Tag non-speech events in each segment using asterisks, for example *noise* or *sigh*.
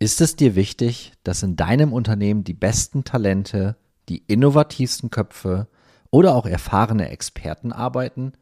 Ist es dir wichtig, dass in deinem Unternehmen die besten Talente, die innovativsten Köpfe oder auch erfahrene Experten arbeiten?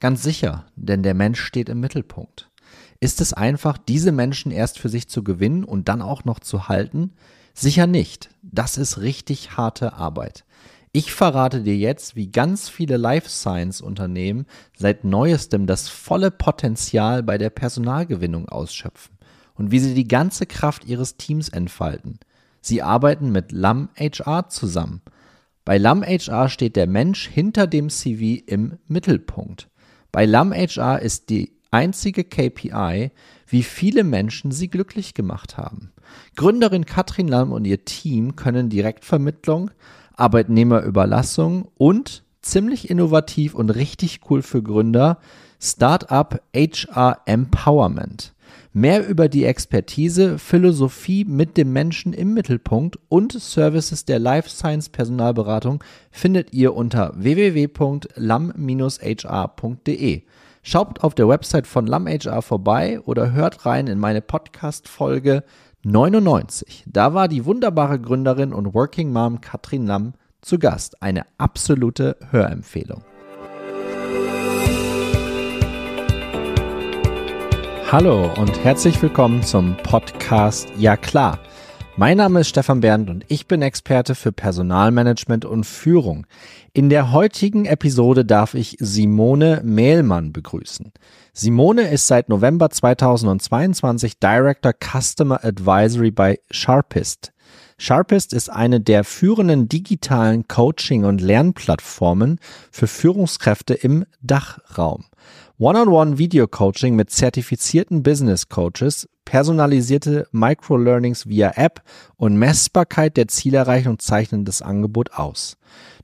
Ganz sicher, denn der Mensch steht im Mittelpunkt. Ist es einfach, diese Menschen erst für sich zu gewinnen und dann auch noch zu halten? Sicher nicht. Das ist richtig harte Arbeit. Ich verrate dir jetzt, wie ganz viele Life Science Unternehmen seit neuestem das volle Potenzial bei der Personalgewinnung ausschöpfen und wie sie die ganze Kraft ihres Teams entfalten. Sie arbeiten mit LAM HR zusammen. Bei LAM HR steht der Mensch hinter dem CV im Mittelpunkt. Bei LAM HR ist die einzige KPI, wie viele Menschen sie glücklich gemacht haben. Gründerin Katrin Lamm und ihr Team können Direktvermittlung, Arbeitnehmerüberlassung und ziemlich innovativ und richtig cool für Gründer Startup HR Empowerment. Mehr über die Expertise, Philosophie mit dem Menschen im Mittelpunkt und Services der Life Science Personalberatung findet ihr unter www.lam-hr.de. Schaut auf der Website von Lam HR vorbei oder hört rein in meine Podcast-Folge 99. Da war die wunderbare Gründerin und Working Mom Katrin Lamm zu Gast. Eine absolute Hörempfehlung. Hallo und herzlich willkommen zum Podcast Ja klar. Mein Name ist Stefan Bernd und ich bin Experte für Personalmanagement und Führung. In der heutigen Episode darf ich Simone Mehlmann begrüßen. Simone ist seit November 2022 Director Customer Advisory bei Sharpist. Sharpist ist eine der führenden digitalen Coaching- und Lernplattformen für Führungskräfte im Dachraum. One-on-One-Video-Coaching mit zertifizierten Business Coaches, personalisierte Microlearnings via App und Messbarkeit der Zielerreichung zeichnen das Angebot aus.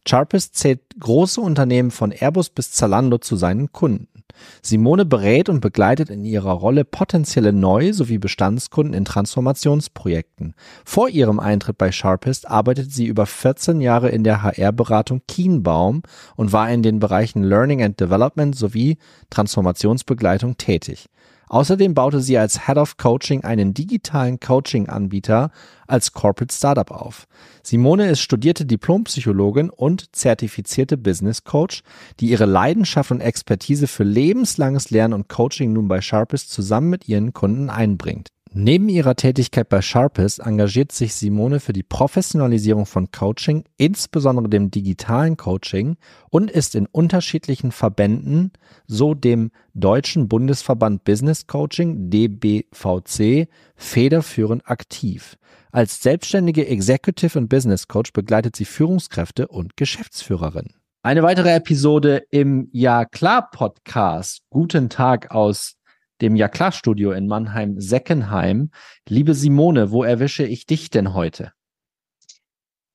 Charpist zählt große Unternehmen von Airbus bis Zalando zu seinen Kunden. Simone berät und begleitet in ihrer Rolle potenzielle Neu- sowie Bestandskunden in Transformationsprojekten. Vor ihrem Eintritt bei Sharpist arbeitet sie über 14 Jahre in der HR-Beratung Kienbaum und war in den Bereichen Learning and Development sowie Transformationsbegleitung tätig. Außerdem baute sie als Head of Coaching einen digitalen Coaching-Anbieter als Corporate Startup auf. Simone ist studierte Diplompsychologin und zertifizierte Business Coach, die ihre Leidenschaft und Expertise für lebenslanges Lernen und Coaching nun bei Sharpist zusammen mit ihren Kunden einbringt. Neben ihrer Tätigkeit bei Sharpist engagiert sich Simone für die Professionalisierung von Coaching, insbesondere dem digitalen Coaching, und ist in unterschiedlichen Verbänden, so dem Deutschen Bundesverband Business Coaching DBVC, federführend aktiv. Als selbstständige Executive und Business Coach begleitet sie Führungskräfte und Geschäftsführerinnen. Eine weitere Episode im Ja klar Podcast. Guten Tag aus dem Ja klar Studio in Mannheim-Seckenheim. Liebe Simone, wo erwische ich dich denn heute?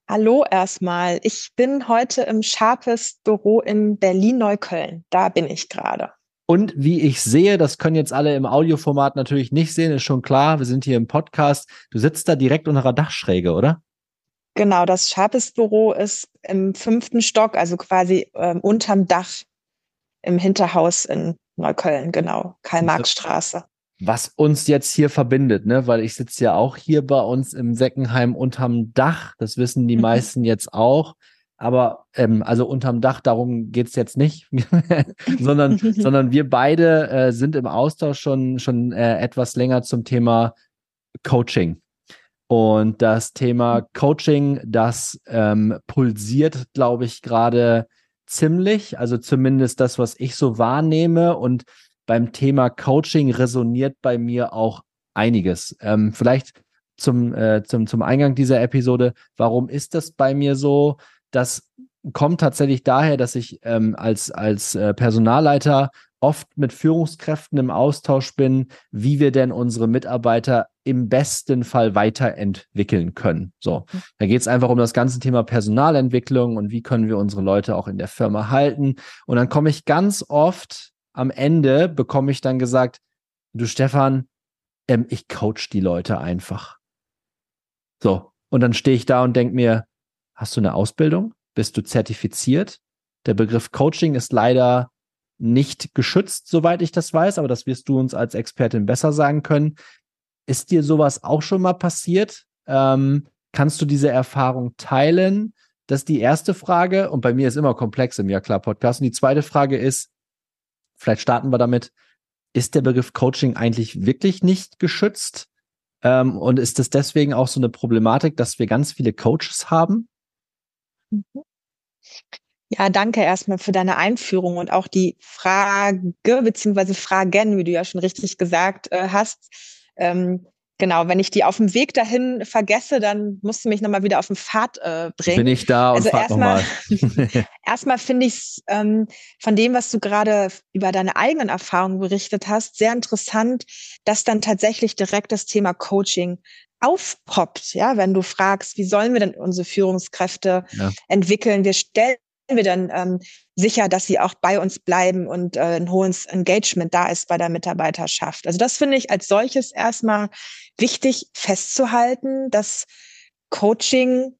Hallo erstmal. Ich bin heute im Sharpest Büro in Berlin-Neukölln. Da bin ich gerade. Und wie ich sehe, das können jetzt alle im Audioformat natürlich nicht sehen, ist schon klar. Wir sind hier im Podcast. Du sitzt da direkt unter einer Dachschräge, oder? Genau, das Sharpest Büro ist im fünften Stock, also quasi ähm, unterm Dach im Hinterhaus in Neukölln, genau, Karl-Marx-Straße. Was uns jetzt hier verbindet, ne? Weil ich sitze ja auch hier bei uns im Seckenheim unterm Dach. Das wissen die mhm. meisten jetzt auch. Aber ähm, also unterm Dach, darum geht's jetzt nicht, *laughs* sondern, *laughs* sondern wir beide äh, sind im Austausch schon, schon äh, etwas länger zum Thema Coaching. Und das Thema Coaching, das ähm, pulsiert, glaube ich, gerade ziemlich, also zumindest das, was ich so wahrnehme. Und beim Thema Coaching resoniert bei mir auch einiges. Ähm, vielleicht zum, äh, zum, zum Eingang dieser Episode, warum ist das bei mir so? Das kommt tatsächlich daher, dass ich ähm, als, als äh, Personalleiter oft mit Führungskräften im Austausch bin, wie wir denn unsere Mitarbeiter im besten Fall weiterentwickeln können. So, da geht es einfach um das ganze Thema Personalentwicklung und wie können wir unsere Leute auch in der Firma halten. Und dann komme ich ganz oft am Ende, bekomme ich dann gesagt, du Stefan, ähm, ich coach die Leute einfach. So, und dann stehe ich da und denke mir, hast du eine Ausbildung? Bist du zertifiziert? Der Begriff Coaching ist leider nicht geschützt, soweit ich das weiß, aber das wirst du uns als Expertin besser sagen können. Ist dir sowas auch schon mal passiert? Ähm, kannst du diese Erfahrung teilen? Das ist die erste Frage. Und bei mir ist immer komplex im Ja klar Podcast. Und die zweite Frage ist, vielleicht starten wir damit, ist der Begriff Coaching eigentlich wirklich nicht geschützt? Ähm, und ist es deswegen auch so eine Problematik, dass wir ganz viele Coaches haben? Mhm. Ja, danke erstmal für deine Einführung und auch die Frage beziehungsweise Fragen, wie du ja schon richtig gesagt äh, hast. Ähm, genau, wenn ich die auf dem Weg dahin vergesse, dann musst du mich nochmal wieder auf den Pfad äh, bringen. Bin ich da und also erstmal, *laughs* *laughs* erstmal finde ich es ähm, von dem, was du gerade über deine eigenen Erfahrungen berichtet hast, sehr interessant, dass dann tatsächlich direkt das Thema Coaching aufpoppt, ja, wenn du fragst, wie sollen wir denn unsere Führungskräfte ja. entwickeln? Wir stellen wir dann ähm, sicher, dass sie auch bei uns bleiben und äh, ein hohes Engagement da ist bei der Mitarbeiterschaft. Also das finde ich als solches erstmal wichtig festzuhalten, dass Coaching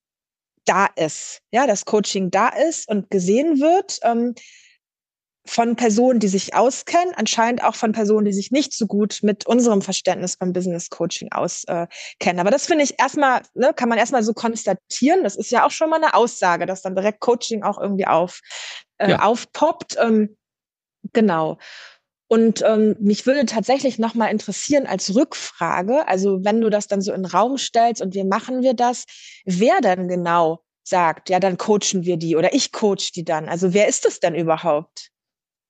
da ist, ja, dass Coaching da ist und gesehen wird. Ähm, von Personen, die sich auskennen, anscheinend auch von Personen, die sich nicht so gut mit unserem Verständnis beim Business Coaching auskennen. Äh, Aber das finde ich erstmal, ne, kann man erstmal so konstatieren. Das ist ja auch schon mal eine Aussage, dass dann direkt Coaching auch irgendwie auf, äh, ja. aufpoppt. Ähm, genau. Und ähm, mich würde tatsächlich nochmal interessieren als Rückfrage, also wenn du das dann so in den Raum stellst und wie machen wir das, wer denn genau sagt, ja, dann coachen wir die oder ich coach die dann. Also wer ist das denn überhaupt?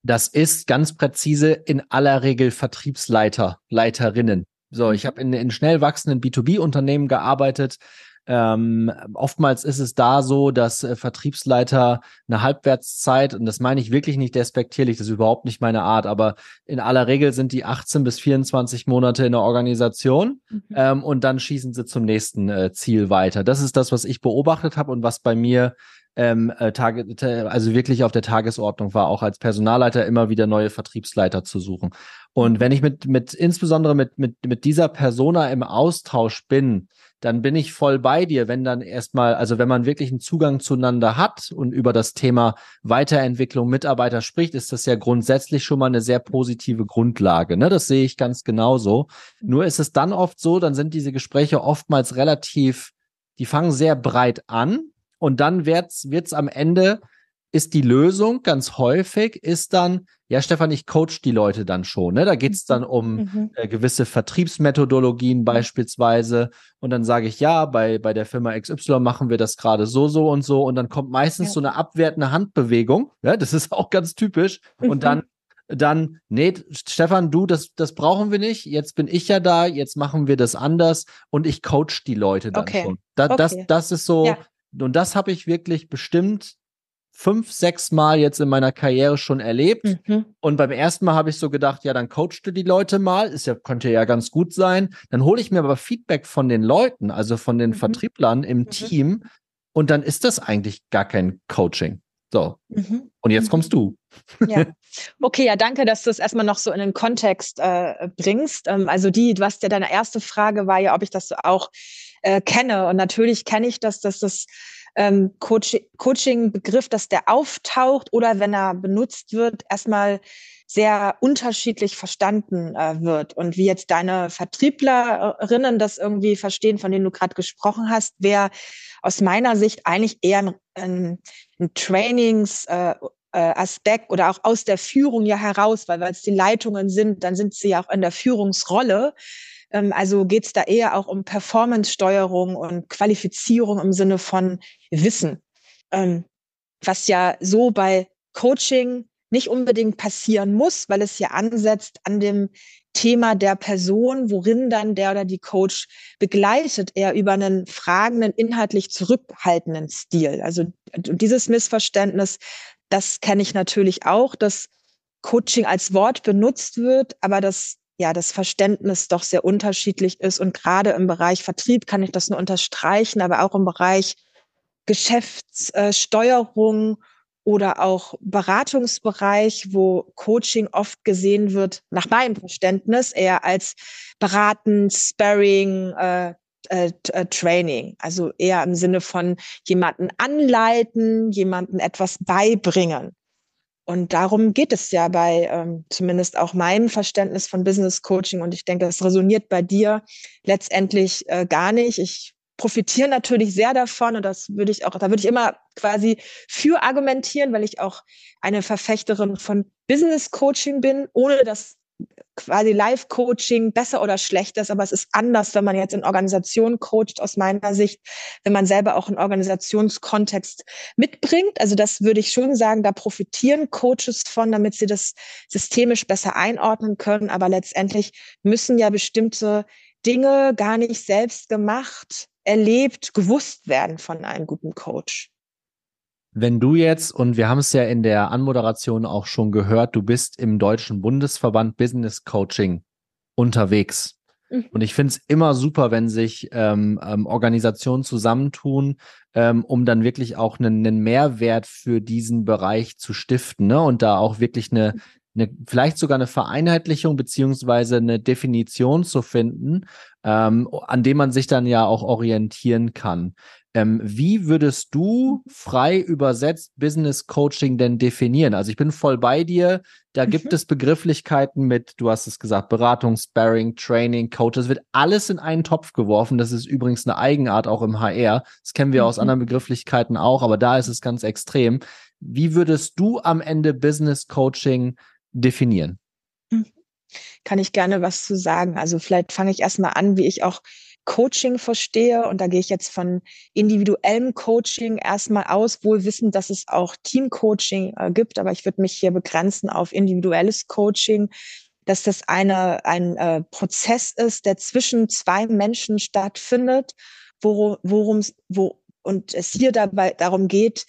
Das ist ganz präzise in aller Regel Vertriebsleiter, Leiterinnen. So, ich mhm. habe in, in schnell wachsenden B2B-Unternehmen gearbeitet. Ähm, oftmals ist es da so, dass äh, Vertriebsleiter eine Halbwertszeit, und das meine ich wirklich nicht despektierlich, das ist überhaupt nicht meine Art, aber in aller Regel sind die 18 bis 24 Monate in der Organisation mhm. ähm, und dann schießen sie zum nächsten äh, Ziel weiter. Das ist das, was ich beobachtet habe und was bei mir ähm, äh, Tage, also wirklich auf der Tagesordnung war, auch als Personalleiter immer wieder neue Vertriebsleiter zu suchen. Und wenn ich mit, mit insbesondere mit, mit, mit dieser Persona im Austausch bin, dann bin ich voll bei dir, wenn dann erstmal, also wenn man wirklich einen Zugang zueinander hat und über das Thema Weiterentwicklung Mitarbeiter spricht, ist das ja grundsätzlich schon mal eine sehr positive Grundlage. Ne? Das sehe ich ganz genauso. Nur ist es dann oft so, dann sind diese Gespräche oftmals relativ, die fangen sehr breit an und dann wird's, wird's am Ende, ist die Lösung ganz häufig, ist dann, ja, Stefan, ich coach die Leute dann schon. Ne? Da geht's dann um mhm. äh, gewisse Vertriebsmethodologien mhm. beispielsweise. Und dann sage ich, ja, bei, bei der Firma XY machen wir das gerade so, so und so. Und dann kommt meistens ja. so eine abwertende Handbewegung. Ja, das ist auch ganz typisch. Mhm. Und dann dann, nee, Stefan, du, das, das brauchen wir nicht. Jetzt bin ich ja da, jetzt machen wir das anders und ich coach die Leute dann okay. schon. Da, okay. Das, das ist so, ja. Und das habe ich wirklich bestimmt fünf, sechs Mal jetzt in meiner Karriere schon erlebt. Mhm. Und beim ersten Mal habe ich so gedacht, ja, dann coachst du die Leute mal. Ist ja, könnte ja ganz gut sein. Dann hole ich mir aber Feedback von den Leuten, also von den mhm. Vertrieblern im mhm. Team. Und dann ist das eigentlich gar kein Coaching. So. Mhm. Und jetzt kommst du. Ja. *laughs* Okay, ja, danke, dass du es erstmal noch so in den Kontext äh, bringst. Ähm, also die, was ja deine erste Frage war ja, ob ich das so auch äh, kenne. Und natürlich kenne ich das, dass das ähm, Coaching-Begriff, dass der auftaucht oder wenn er benutzt wird, erstmal sehr unterschiedlich verstanden äh, wird. Und wie jetzt deine Vertrieblerinnen das irgendwie verstehen, von denen du gerade gesprochen hast, wäre aus meiner Sicht eigentlich eher ein, ein, ein Trainings- äh, äh, Aspekt oder auch aus der Führung ja heraus, weil weil es die Leitungen sind, dann sind sie ja auch in der Führungsrolle. Ähm, also geht es da eher auch um Performance-Steuerung und Qualifizierung im Sinne von Wissen, ähm, was ja so bei Coaching nicht unbedingt passieren muss, weil es ja ansetzt an dem Thema der Person, worin dann der oder die Coach begleitet, eher über einen fragenden, inhaltlich zurückhaltenden Stil. Also dieses Missverständnis, das kenne ich natürlich auch, dass Coaching als Wort benutzt wird, aber das ja das Verständnis doch sehr unterschiedlich ist. Und gerade im Bereich Vertrieb kann ich das nur unterstreichen, aber auch im Bereich Geschäftssteuerung oder auch Beratungsbereich, wo Coaching oft gesehen wird, nach meinem Verständnis, eher als Beraten, Sparring, äh, äh, äh, Training. Also eher im Sinne von jemanden anleiten, jemanden etwas beibringen. Und darum geht es ja bei ähm, zumindest auch meinem Verständnis von Business Coaching. Und ich denke, das resoniert bei dir letztendlich äh, gar nicht. Ich profitiere natürlich sehr davon und das würde ich auch, da würde ich immer quasi für argumentieren, weil ich auch eine Verfechterin von Business Coaching bin, ohne dass quasi Live-Coaching besser oder schlechter ist, aber es ist anders, wenn man jetzt in Organisationen coacht, aus meiner Sicht, wenn man selber auch einen Organisationskontext mitbringt. Also das würde ich schon sagen, da profitieren Coaches von, damit sie das systemisch besser einordnen können. Aber letztendlich müssen ja bestimmte Dinge gar nicht selbst gemacht, erlebt, gewusst werden von einem guten Coach. Wenn du jetzt, und wir haben es ja in der Anmoderation auch schon gehört, du bist im Deutschen Bundesverband Business Coaching unterwegs. Mhm. Und ich finde es immer super, wenn sich ähm, ähm, Organisationen zusammentun, ähm, um dann wirklich auch einen, einen, Mehrwert für diesen Bereich zu stiften ne? und da auch wirklich eine, eine, vielleicht sogar eine Vereinheitlichung beziehungsweise eine Definition zu finden, ähm, an dem man sich dann ja auch orientieren kann. Ähm, wie würdest du frei übersetzt Business Coaching denn definieren? Also ich bin voll bei dir. Da mhm. gibt es Begrifflichkeiten mit, du hast es gesagt, Beratung, Sparring, Training, Coaches, wird alles in einen Topf geworfen. Das ist übrigens eine Eigenart auch im HR. Das kennen wir mhm. aus anderen Begrifflichkeiten auch, aber da ist es ganz extrem. Wie würdest du am Ende Business Coaching definieren? Mhm. Kann ich gerne was zu sagen. Also vielleicht fange ich erstmal an, wie ich auch Coaching verstehe. Und da gehe ich jetzt von individuellem Coaching erstmal aus, wohl wissend, dass es auch Teamcoaching äh, gibt. Aber ich würde mich hier begrenzen auf individuelles Coaching, dass das eine, ein äh, Prozess ist, der zwischen zwei Menschen stattfindet, worum, es, wo, und es hier dabei darum geht,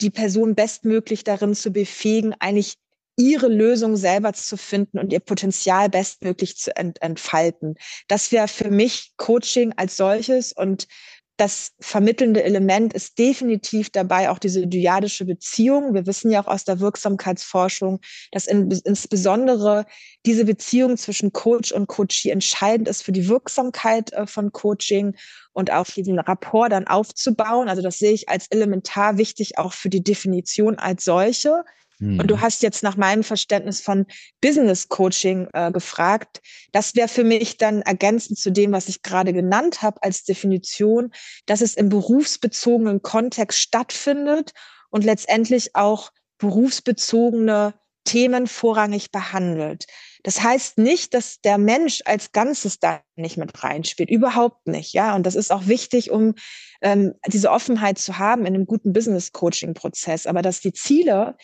die Person bestmöglich darin zu befähigen, eigentlich ihre Lösung selber zu finden und ihr Potenzial bestmöglich zu ent entfalten. Das wäre für mich Coaching als solches und das vermittelnde Element ist definitiv dabei auch diese dyadische Beziehung. Wir wissen ja auch aus der Wirksamkeitsforschung, dass in, insbesondere diese Beziehung zwischen Coach und Coachee entscheidend ist für die Wirksamkeit äh, von Coaching und auch diesen Rapport dann aufzubauen. Also das sehe ich als elementar wichtig auch für die Definition als solche. Und du hm. hast jetzt nach meinem Verständnis von Business Coaching äh, gefragt. Das wäre für mich dann ergänzend zu dem, was ich gerade genannt habe als Definition, dass es im berufsbezogenen Kontext stattfindet und letztendlich auch berufsbezogene Themen vorrangig behandelt. Das heißt nicht, dass der Mensch als Ganzes da nicht mit reinspielt. Überhaupt nicht. Ja, und das ist auch wichtig, um ähm, diese Offenheit zu haben in einem guten Business Coaching Prozess. Aber dass die Ziele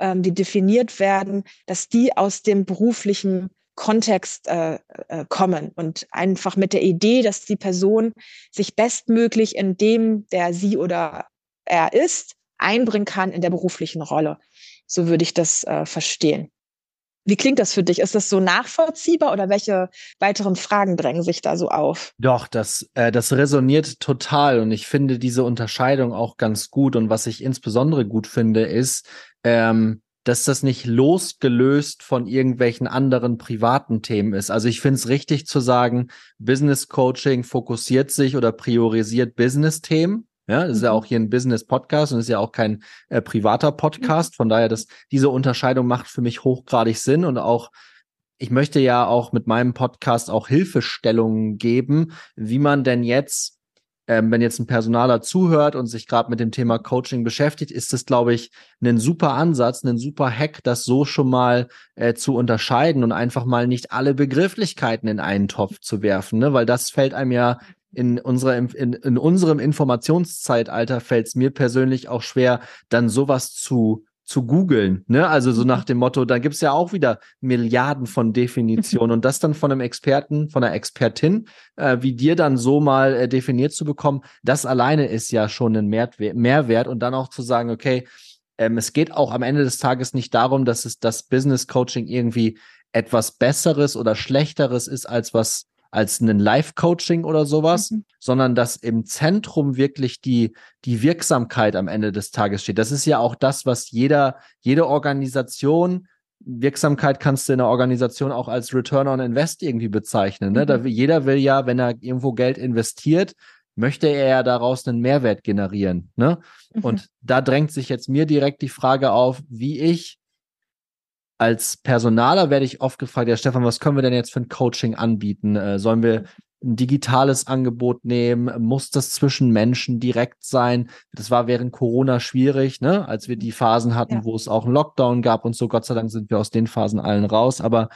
ähm, die definiert werden, dass die aus dem beruflichen Kontext äh, äh, kommen und einfach mit der Idee, dass die Person sich bestmöglich in dem, der sie oder er ist, einbringen kann in der beruflichen Rolle. So würde ich das äh, verstehen. Wie klingt das für dich? Ist das so nachvollziehbar oder welche weiteren Fragen drängen sich da so auf? Doch, das, äh, das resoniert total und ich finde diese Unterscheidung auch ganz gut. Und was ich insbesondere gut finde, ist, ähm, dass das nicht losgelöst von irgendwelchen anderen privaten Themen ist. Also ich finde es richtig zu sagen, Business Coaching fokussiert sich oder priorisiert Business-Themen. Ja, das ist ja mhm. auch hier ein Business-Podcast und ist ja auch kein äh, privater Podcast. Von daher, dass diese Unterscheidung macht für mich hochgradig Sinn und auch ich möchte ja auch mit meinem Podcast auch Hilfestellungen geben, wie man denn jetzt ähm, wenn jetzt ein Personaler zuhört und sich gerade mit dem Thema Coaching beschäftigt, ist das, glaube ich, ein super Ansatz, ein super Hack, das so schon mal äh, zu unterscheiden und einfach mal nicht alle Begrifflichkeiten in einen Topf zu werfen, ne? weil das fällt einem ja in, unserer, in, in unserem Informationszeitalter fällt es mir persönlich auch schwer, dann sowas zu zu googeln, ne? Also so nach mhm. dem Motto, da gibt's ja auch wieder Milliarden von Definitionen und das dann von einem Experten, von einer Expertin, äh, wie dir dann so mal äh, definiert zu bekommen, das alleine ist ja schon ein Mehrwert, Mehrwert und dann auch zu sagen, okay, ähm, es geht auch am Ende des Tages nicht darum, dass es das Business Coaching irgendwie etwas Besseres oder Schlechteres ist, als was als ein Live-Coaching oder sowas, mhm. sondern dass im Zentrum wirklich die, die Wirksamkeit am Ende des Tages steht. Das ist ja auch das, was jeder, jede Organisation, Wirksamkeit kannst du in der Organisation auch als Return on Invest irgendwie bezeichnen. Ne? Mhm. Da, jeder will ja, wenn er irgendwo Geld investiert, möchte er ja daraus einen Mehrwert generieren. Ne? Mhm. Und da drängt sich jetzt mir direkt die Frage auf, wie ich als Personaler werde ich oft gefragt, ja Stefan, was können wir denn jetzt für ein Coaching anbieten? Äh, sollen wir ein digitales Angebot nehmen? Muss das zwischen Menschen direkt sein? Das war während Corona schwierig, ne? als wir die Phasen hatten, ja. wo es auch einen Lockdown gab und so. Gott sei Dank sind wir aus den Phasen allen raus. Aber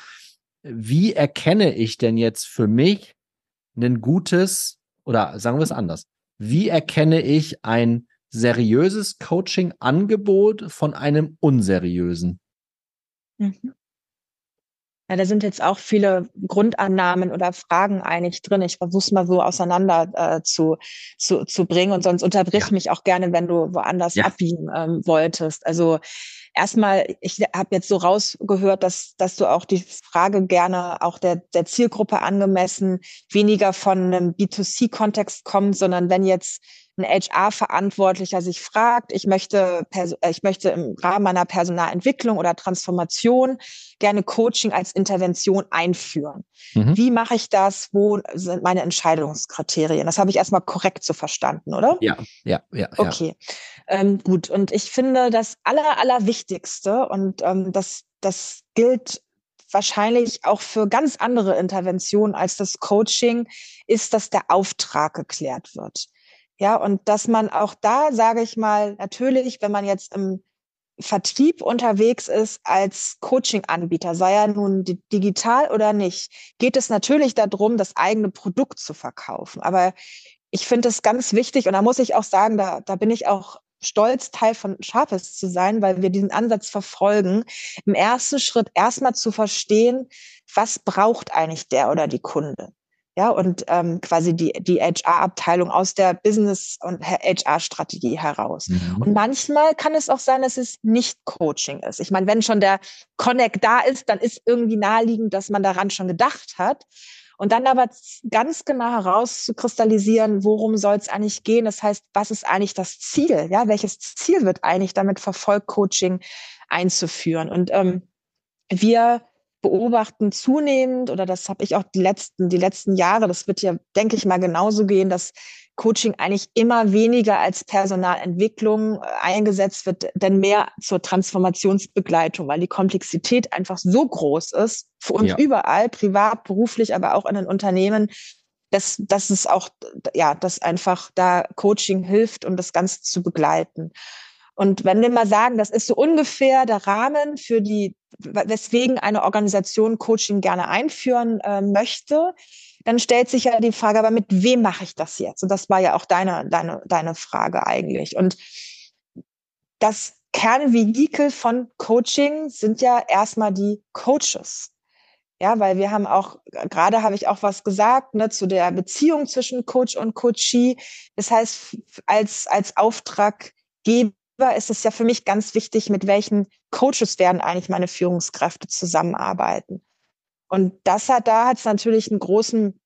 wie erkenne ich denn jetzt für mich ein gutes oder sagen wir es anders? Wie erkenne ich ein seriöses Coaching-Angebot von einem unseriösen? Mhm. Ja, da sind jetzt auch viele Grundannahmen oder Fragen eigentlich drin. Ich versuche es mal so auseinander äh, zu, zu, zu bringen und sonst unterbrich ja. mich auch gerne, wenn du woanders ja. abbiegen ähm, wolltest. Also erstmal, ich habe jetzt so rausgehört, dass, dass du auch die Frage gerne auch der, der Zielgruppe angemessen weniger von einem B2C-Kontext kommt, sondern wenn jetzt ein HR-Verantwortlicher sich fragt, ich möchte, ich möchte im Rahmen meiner Personalentwicklung oder Transformation gerne Coaching als Intervention einführen. Mhm. Wie mache ich das? Wo sind meine Entscheidungskriterien? Das habe ich erstmal korrekt so verstanden, oder? Ja, ja, ja. Okay, ja. Ähm, gut. Und ich finde, das Aller, Allerwichtigste, und ähm, das, das gilt wahrscheinlich auch für ganz andere Interventionen als das Coaching, ist, dass der Auftrag geklärt wird. Ja, und dass man auch da, sage ich mal, natürlich, wenn man jetzt im Vertrieb unterwegs ist als Coaching-Anbieter, sei er nun digital oder nicht, geht es natürlich darum, das eigene Produkt zu verkaufen. Aber ich finde es ganz wichtig und da muss ich auch sagen, da, da bin ich auch stolz, Teil von Sharpest zu sein, weil wir diesen Ansatz verfolgen, im ersten Schritt erstmal zu verstehen, was braucht eigentlich der oder die Kunde? ja, und ähm, quasi die, die HR-Abteilung aus der Business- und HR-Strategie heraus. Mhm. Und manchmal kann es auch sein, dass es nicht Coaching ist. Ich meine, wenn schon der Connect da ist, dann ist irgendwie naheliegend, dass man daran schon gedacht hat. Und dann aber ganz genau herauszukristallisieren, worum soll es eigentlich gehen? Das heißt, was ist eigentlich das Ziel? Ja, welches Ziel wird eigentlich damit verfolgt, Coaching einzuführen? Und ähm, wir beobachten zunehmend, oder das habe ich auch die letzten, die letzten Jahre, das wird ja, denke ich mal, genauso gehen, dass Coaching eigentlich immer weniger als Personalentwicklung äh, eingesetzt wird, denn mehr zur Transformationsbegleitung, weil die Komplexität einfach so groß ist, für uns ja. überall, privat, beruflich, aber auch in den Unternehmen, dass, dass es auch, ja, dass einfach da Coaching hilft, um das Ganze zu begleiten. Und wenn wir mal sagen, das ist so ungefähr der Rahmen für die, weswegen eine Organisation Coaching gerne einführen äh, möchte, dann stellt sich ja die Frage, aber mit wem mache ich das jetzt? Und das war ja auch deine, deine, deine Frage eigentlich. Und das Kernvehikel von Coaching sind ja erstmal die Coaches. Ja, weil wir haben auch, gerade habe ich auch was gesagt, ne, zu der Beziehung zwischen Coach und Coachee. Das heißt, als, als Auftraggeber ist es ja für mich ganz wichtig, mit welchen Coaches werden eigentlich meine Führungskräfte zusammenarbeiten. Und das hat, da hat es natürlich einen großen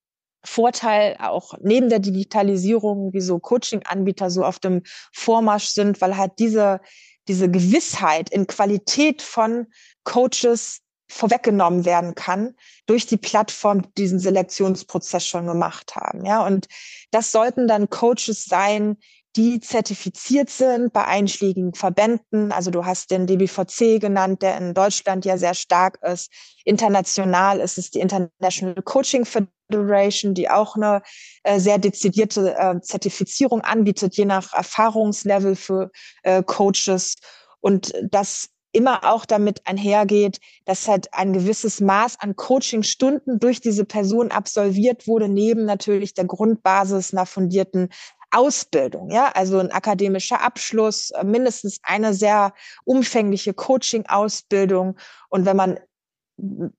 Vorteil, auch neben der Digitalisierung, wie so Coaching-Anbieter so auf dem Vormarsch sind, weil halt diese, diese Gewissheit in Qualität von Coaches vorweggenommen werden kann durch die Plattform, die diesen Selektionsprozess schon gemacht haben. Ja, und das sollten dann Coaches sein, die zertifiziert sind bei einschlägigen Verbänden. Also du hast den DBVC genannt, der in Deutschland ja sehr stark ist. International ist es die International Coaching Federation, die auch eine äh, sehr dezidierte äh, Zertifizierung anbietet, je nach Erfahrungslevel für äh, Coaches. Und das immer auch damit einhergeht, dass halt ein gewisses Maß an Coachingstunden durch diese Person absolviert wurde, neben natürlich der Grundbasis einer fundierten Ausbildung, ja, also ein akademischer Abschluss, äh, mindestens eine sehr umfängliche Coaching-Ausbildung. Und wenn man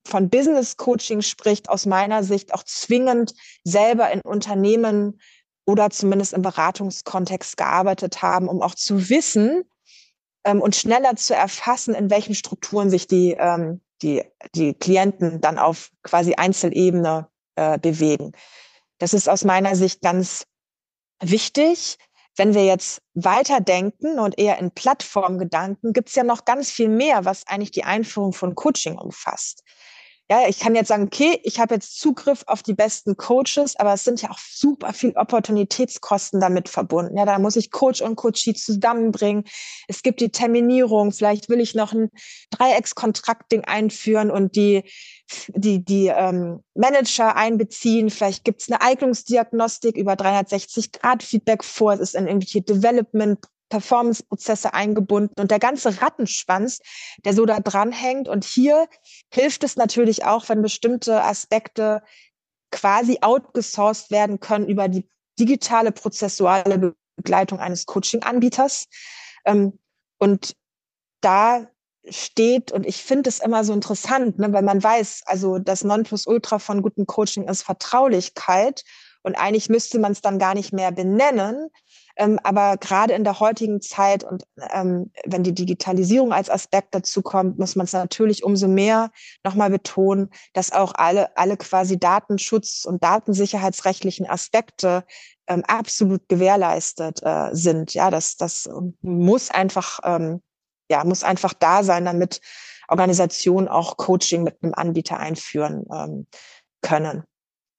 von Business Coaching spricht, aus meiner Sicht auch zwingend selber in Unternehmen oder zumindest im Beratungskontext gearbeitet haben, um auch zu wissen ähm, und schneller zu erfassen, in welchen Strukturen sich die, ähm, die, die Klienten dann auf quasi Einzelebene äh, bewegen. Das ist aus meiner Sicht ganz wichtig. Wenn wir jetzt weiterdenken und eher in Plattformgedanken, gibt es ja noch ganz viel mehr, was eigentlich die Einführung von Coaching umfasst. Ja, ich kann jetzt sagen, okay, ich habe jetzt Zugriff auf die besten Coaches, aber es sind ja auch super viel Opportunitätskosten damit verbunden. Ja, da muss ich Coach und Coachie zusammenbringen. Es gibt die Terminierung. Vielleicht will ich noch ein Dreieckskontracting einführen und die die, die ähm, Manager einbeziehen. Vielleicht gibt es eine Eignungsdiagnostik über 360-Grad-Feedback vor. Es ist ein irgendwelche Development Performance-Prozesse eingebunden und der ganze Rattenschwanz, der so da dran hängt. Und hier hilft es natürlich auch, wenn bestimmte Aspekte quasi outgesourced werden können über die digitale prozessuale Begleitung eines Coaching-Anbieters. Ähm, und da steht, und ich finde es immer so interessant, ne, weil man weiß, also das Nonplusultra von gutem Coaching ist Vertraulichkeit. Und eigentlich müsste man es dann gar nicht mehr benennen. Ähm, aber gerade in der heutigen Zeit und ähm, wenn die Digitalisierung als Aspekt dazu kommt, muss man es natürlich umso mehr nochmal betonen, dass auch alle, alle quasi Datenschutz- und datensicherheitsrechtlichen Aspekte ähm, absolut gewährleistet äh, sind. Ja, das, das muss einfach, ähm, ja, muss einfach da sein, damit Organisationen auch Coaching mit einem Anbieter einführen ähm, können.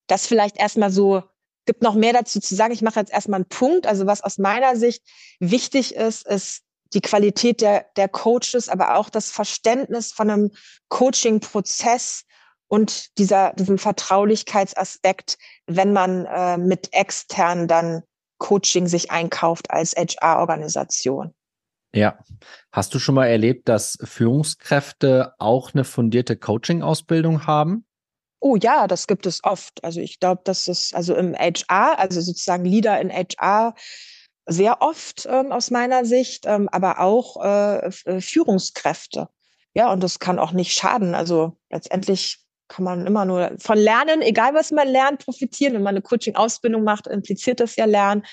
Das vielleicht erstmal so gibt noch mehr dazu zu sagen. Ich mache jetzt erstmal einen Punkt. Also was aus meiner Sicht wichtig ist, ist die Qualität der, der Coaches, aber auch das Verständnis von einem Coaching-Prozess und dieser, diesen Vertraulichkeitsaspekt, wenn man äh, mit extern dann Coaching sich einkauft als HR-Organisation. Ja. Hast du schon mal erlebt, dass Führungskräfte auch eine fundierte Coaching-Ausbildung haben? Oh ja, das gibt es oft. Also ich glaube, dass es also im HR, also sozusagen Leader in HR, sehr oft ähm, aus meiner Sicht, ähm, aber auch äh, äh, Führungskräfte. Ja, und das kann auch nicht schaden. Also letztendlich kann man immer nur von Lernen, egal was man lernt, profitieren. Wenn man eine Coaching-Ausbildung macht, impliziert das ja Lernen.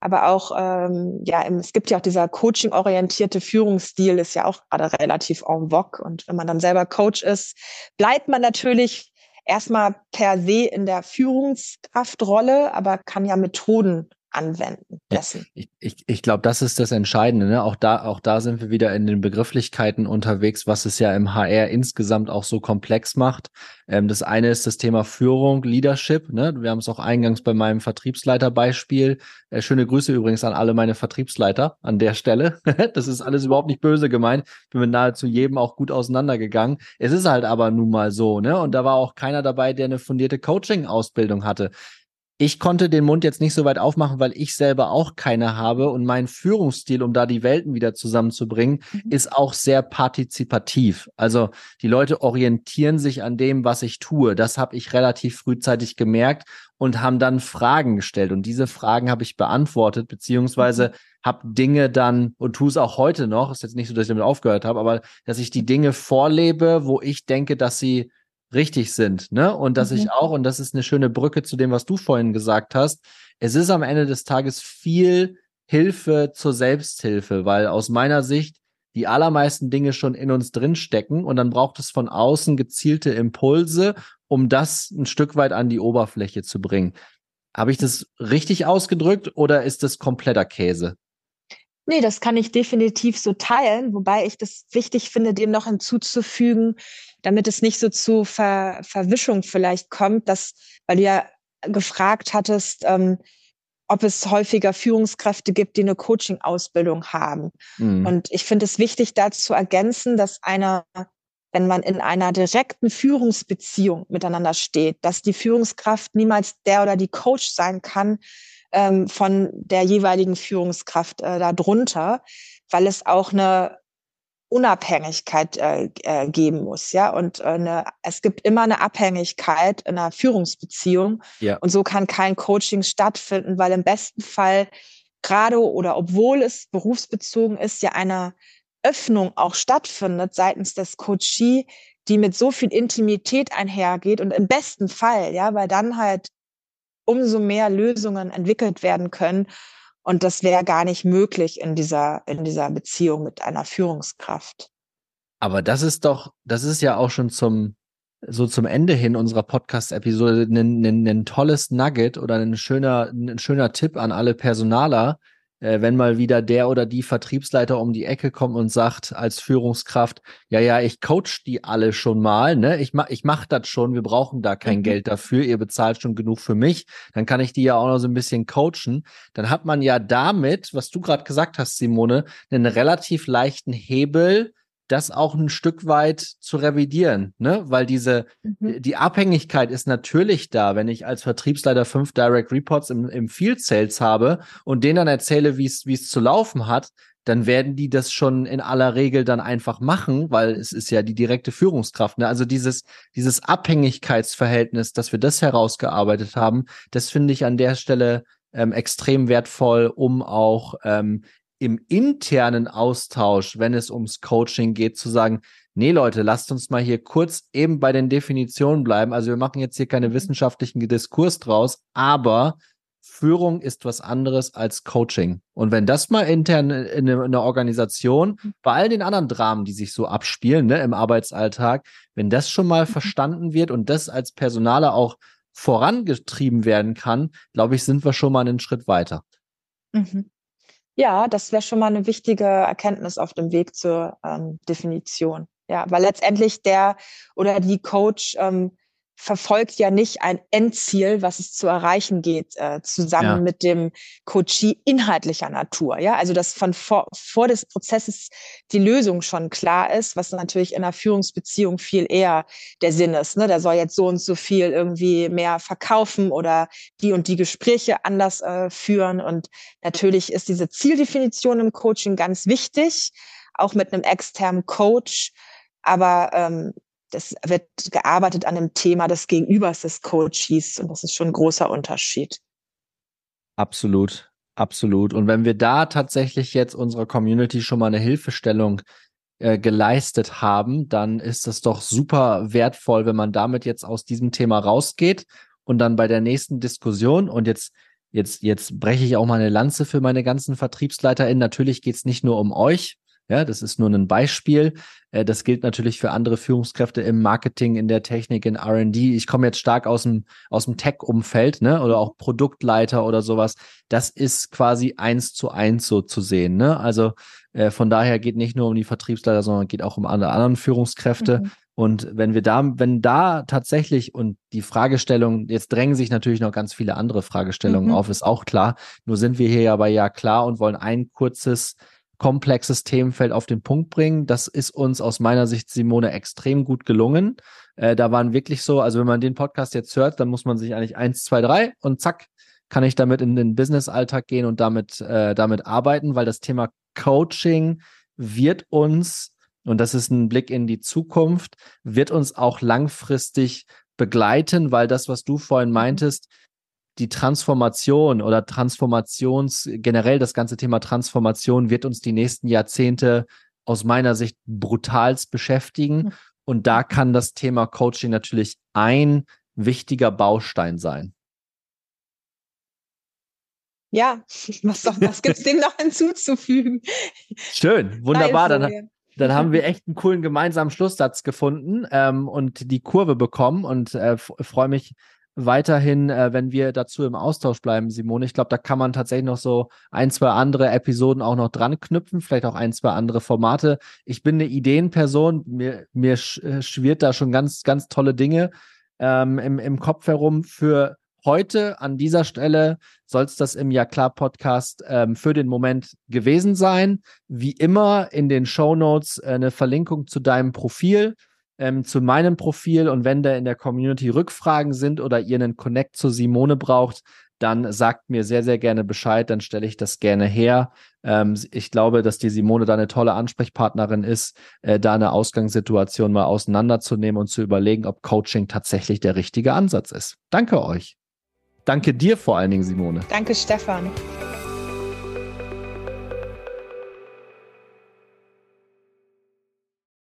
Aber auch, ähm, ja, es gibt ja auch dieser coaching-orientierte Führungsstil, ist ja auch gerade relativ en vogue. Und wenn man dann selber Coach ist, bleibt man natürlich erstmal per se in der Führungskraftrolle, aber kann ja Methoden anwenden dessen. Ich, ich, ich glaube, das ist das Entscheidende. Ne? Auch, da, auch da sind wir wieder in den Begrifflichkeiten unterwegs, was es ja im HR insgesamt auch so komplex macht. Ähm, das eine ist das Thema Führung, Leadership. Ne? Wir haben es auch eingangs bei meinem Vertriebsleiterbeispiel. Äh, schöne Grüße übrigens an alle meine Vertriebsleiter an der Stelle. *laughs* das ist alles überhaupt nicht böse gemeint. Bin mit nahezu jedem auch gut auseinandergegangen. Es ist halt aber nun mal so. Ne? Und da war auch keiner dabei, der eine fundierte Coaching-Ausbildung hatte. Ich konnte den Mund jetzt nicht so weit aufmachen, weil ich selber auch keine habe und mein Führungsstil, um da die Welten wieder zusammenzubringen, mhm. ist auch sehr partizipativ. Also die Leute orientieren sich an dem, was ich tue. Das habe ich relativ frühzeitig gemerkt und haben dann Fragen gestellt und diese Fragen habe ich beantwortet beziehungsweise mhm. habe Dinge dann und tue es auch heute noch. Ist jetzt nicht so, dass ich damit aufgehört habe, aber dass ich die Dinge vorlebe, wo ich denke, dass sie richtig sind, ne? Und dass mhm. ich auch, und das ist eine schöne Brücke zu dem, was du vorhin gesagt hast, es ist am Ende des Tages viel Hilfe zur Selbsthilfe, weil aus meiner Sicht die allermeisten Dinge schon in uns drin stecken und dann braucht es von außen gezielte Impulse, um das ein Stück weit an die Oberfläche zu bringen. Habe ich das richtig ausgedrückt oder ist das kompletter Käse? Nee, das kann ich definitiv so teilen, wobei ich das wichtig finde, dem noch hinzuzufügen, damit es nicht so zu Ver Verwischung vielleicht kommt, dass, weil du ja gefragt hattest, ähm, ob es häufiger Führungskräfte gibt, die eine Coaching-Ausbildung haben. Mhm. Und ich finde es wichtig, dazu zu ergänzen, dass einer, wenn man in einer direkten Führungsbeziehung miteinander steht, dass die Führungskraft niemals der oder die Coach sein kann, ähm, von der jeweiligen Führungskraft äh, darunter, weil es auch eine Unabhängigkeit äh, äh, geben muss, ja. Und äh, eine, es gibt immer eine Abhängigkeit in einer Führungsbeziehung. Ja. Und so kann kein Coaching stattfinden, weil im besten Fall gerade oder obwohl es berufsbezogen ist, ja eine Öffnung auch stattfindet seitens des Coachie, die mit so viel Intimität einhergeht und im besten Fall, ja, weil dann halt umso mehr Lösungen entwickelt werden können. Und das wäre gar nicht möglich in dieser, in dieser Beziehung mit einer Führungskraft. Aber das ist doch, das ist ja auch schon zum, so zum Ende hin unserer Podcast-Episode ein, ein, ein, tolles Nugget oder ein schöner, ein schöner Tipp an alle Personaler. Äh, wenn mal wieder der oder die Vertriebsleiter um die Ecke kommt und sagt als Führungskraft, ja, ja, ich coach die alle schon mal, ne? Ich mach, ich mach das schon, wir brauchen da kein mhm. Geld dafür, ihr bezahlt schon genug für mich, dann kann ich die ja auch noch so ein bisschen coachen. Dann hat man ja damit, was du gerade gesagt hast, Simone, einen relativ leichten Hebel, das auch ein Stück weit zu revidieren, ne? Weil diese, mhm. die Abhängigkeit ist natürlich da, wenn ich als Vertriebsleiter fünf Direct Reports im, im Field Sales habe und denen dann erzähle, wie es, wie es zu laufen hat, dann werden die das schon in aller Regel dann einfach machen, weil es ist ja die direkte Führungskraft. Ne? Also dieses, dieses Abhängigkeitsverhältnis, dass wir das herausgearbeitet haben, das finde ich an der Stelle ähm, extrem wertvoll, um auch ähm, im internen Austausch, wenn es ums Coaching geht, zu sagen, nee Leute, lasst uns mal hier kurz eben bei den Definitionen bleiben. Also wir machen jetzt hier keine mhm. wissenschaftlichen Diskurs draus, aber Führung ist was anderes als Coaching. Und wenn das mal intern in einer Organisation, mhm. bei all den anderen Dramen, die sich so abspielen, ne, im Arbeitsalltag, wenn das schon mal mhm. verstanden wird und das als Personaler auch vorangetrieben werden kann, glaube ich, sind wir schon mal einen Schritt weiter. Mhm. Ja, das wäre schon mal eine wichtige Erkenntnis auf dem Weg zur ähm, Definition. Ja, weil letztendlich der oder die Coach ähm, verfolgt ja nicht ein Endziel, was es zu erreichen geht, äh, zusammen ja. mit dem Coachie inhaltlicher Natur. Ja, also dass von vor, vor des Prozesses die Lösung schon klar ist, was natürlich in einer Führungsbeziehung viel eher der Sinn ist. Ne? Der soll jetzt so und so viel irgendwie mehr verkaufen oder die und die Gespräche anders äh, führen. Und natürlich ist diese Zieldefinition im Coaching ganz wichtig, auch mit einem externen Coach. Aber ähm, das wird gearbeitet an dem Thema des Gegenübers des Coaches und das ist schon ein großer Unterschied. Absolut, absolut. Und wenn wir da tatsächlich jetzt unserer Community schon mal eine Hilfestellung äh, geleistet haben, dann ist das doch super wertvoll, wenn man damit jetzt aus diesem Thema rausgeht und dann bei der nächsten Diskussion und jetzt Jetzt, jetzt breche ich auch mal eine Lanze für meine ganzen VertriebsleiterInnen. Natürlich geht es nicht nur um euch, ja, das ist nur ein Beispiel. Äh, das gilt natürlich für andere Führungskräfte im Marketing, in der Technik, in R&D. Ich komme jetzt stark aus dem, aus dem Tech-Umfeld, ne, oder auch Produktleiter oder sowas. Das ist quasi eins zu eins so zu sehen, ne? Also, äh, von daher geht nicht nur um die Vertriebsleiter, sondern geht auch um alle anderen Führungskräfte. Mhm. Und wenn wir da, wenn da tatsächlich und die Fragestellung, jetzt drängen sich natürlich noch ganz viele andere Fragestellungen mhm. auf, ist auch klar. Nur sind wir hier ja bei Ja klar und wollen ein kurzes komplexes Themenfeld auf den Punkt bringen. Das ist uns aus meiner Sicht, Simone, extrem gut gelungen. Äh, da waren wirklich so, also wenn man den Podcast jetzt hört, dann muss man sich eigentlich eins, zwei, drei und zack, kann ich damit in den Business-Alltag gehen und damit, äh, damit arbeiten, weil das Thema Coaching wird uns, und das ist ein Blick in die Zukunft, wird uns auch langfristig begleiten, weil das, was du vorhin mhm. meintest, die Transformation oder Transformations, generell das ganze Thema Transformation wird uns die nächsten Jahrzehnte aus meiner Sicht brutalst beschäftigen. Und da kann das Thema Coaching natürlich ein wichtiger Baustein sein. Ja, was, was gibt es dem noch *laughs* hinzuzufügen? Schön, wunderbar. Dann, dann haben wir *laughs* echt einen coolen gemeinsamen Schlusssatz gefunden ähm, und die Kurve bekommen und äh, freue mich weiterhin, äh, wenn wir dazu im Austausch bleiben, Simone. Ich glaube, da kann man tatsächlich noch so ein, zwei andere Episoden auch noch dran knüpfen, vielleicht auch ein, zwei andere Formate. Ich bin eine Ideenperson, mir, mir äh, schwirrt da schon ganz, ganz tolle Dinge ähm, im, im Kopf herum. Für heute an dieser Stelle soll es das im Ja klar Podcast ähm, für den Moment gewesen sein. Wie immer in den Show Notes äh, eine Verlinkung zu deinem Profil ähm, zu meinem Profil und wenn da in der Community Rückfragen sind oder ihr einen Connect zu Simone braucht, dann sagt mir sehr, sehr gerne Bescheid, dann stelle ich das gerne her. Ähm, ich glaube, dass die Simone da eine tolle Ansprechpartnerin ist, äh, da eine Ausgangssituation mal auseinanderzunehmen und zu überlegen, ob Coaching tatsächlich der richtige Ansatz ist. Danke euch. Danke dir vor allen Dingen, Simone. Danke, Stefan.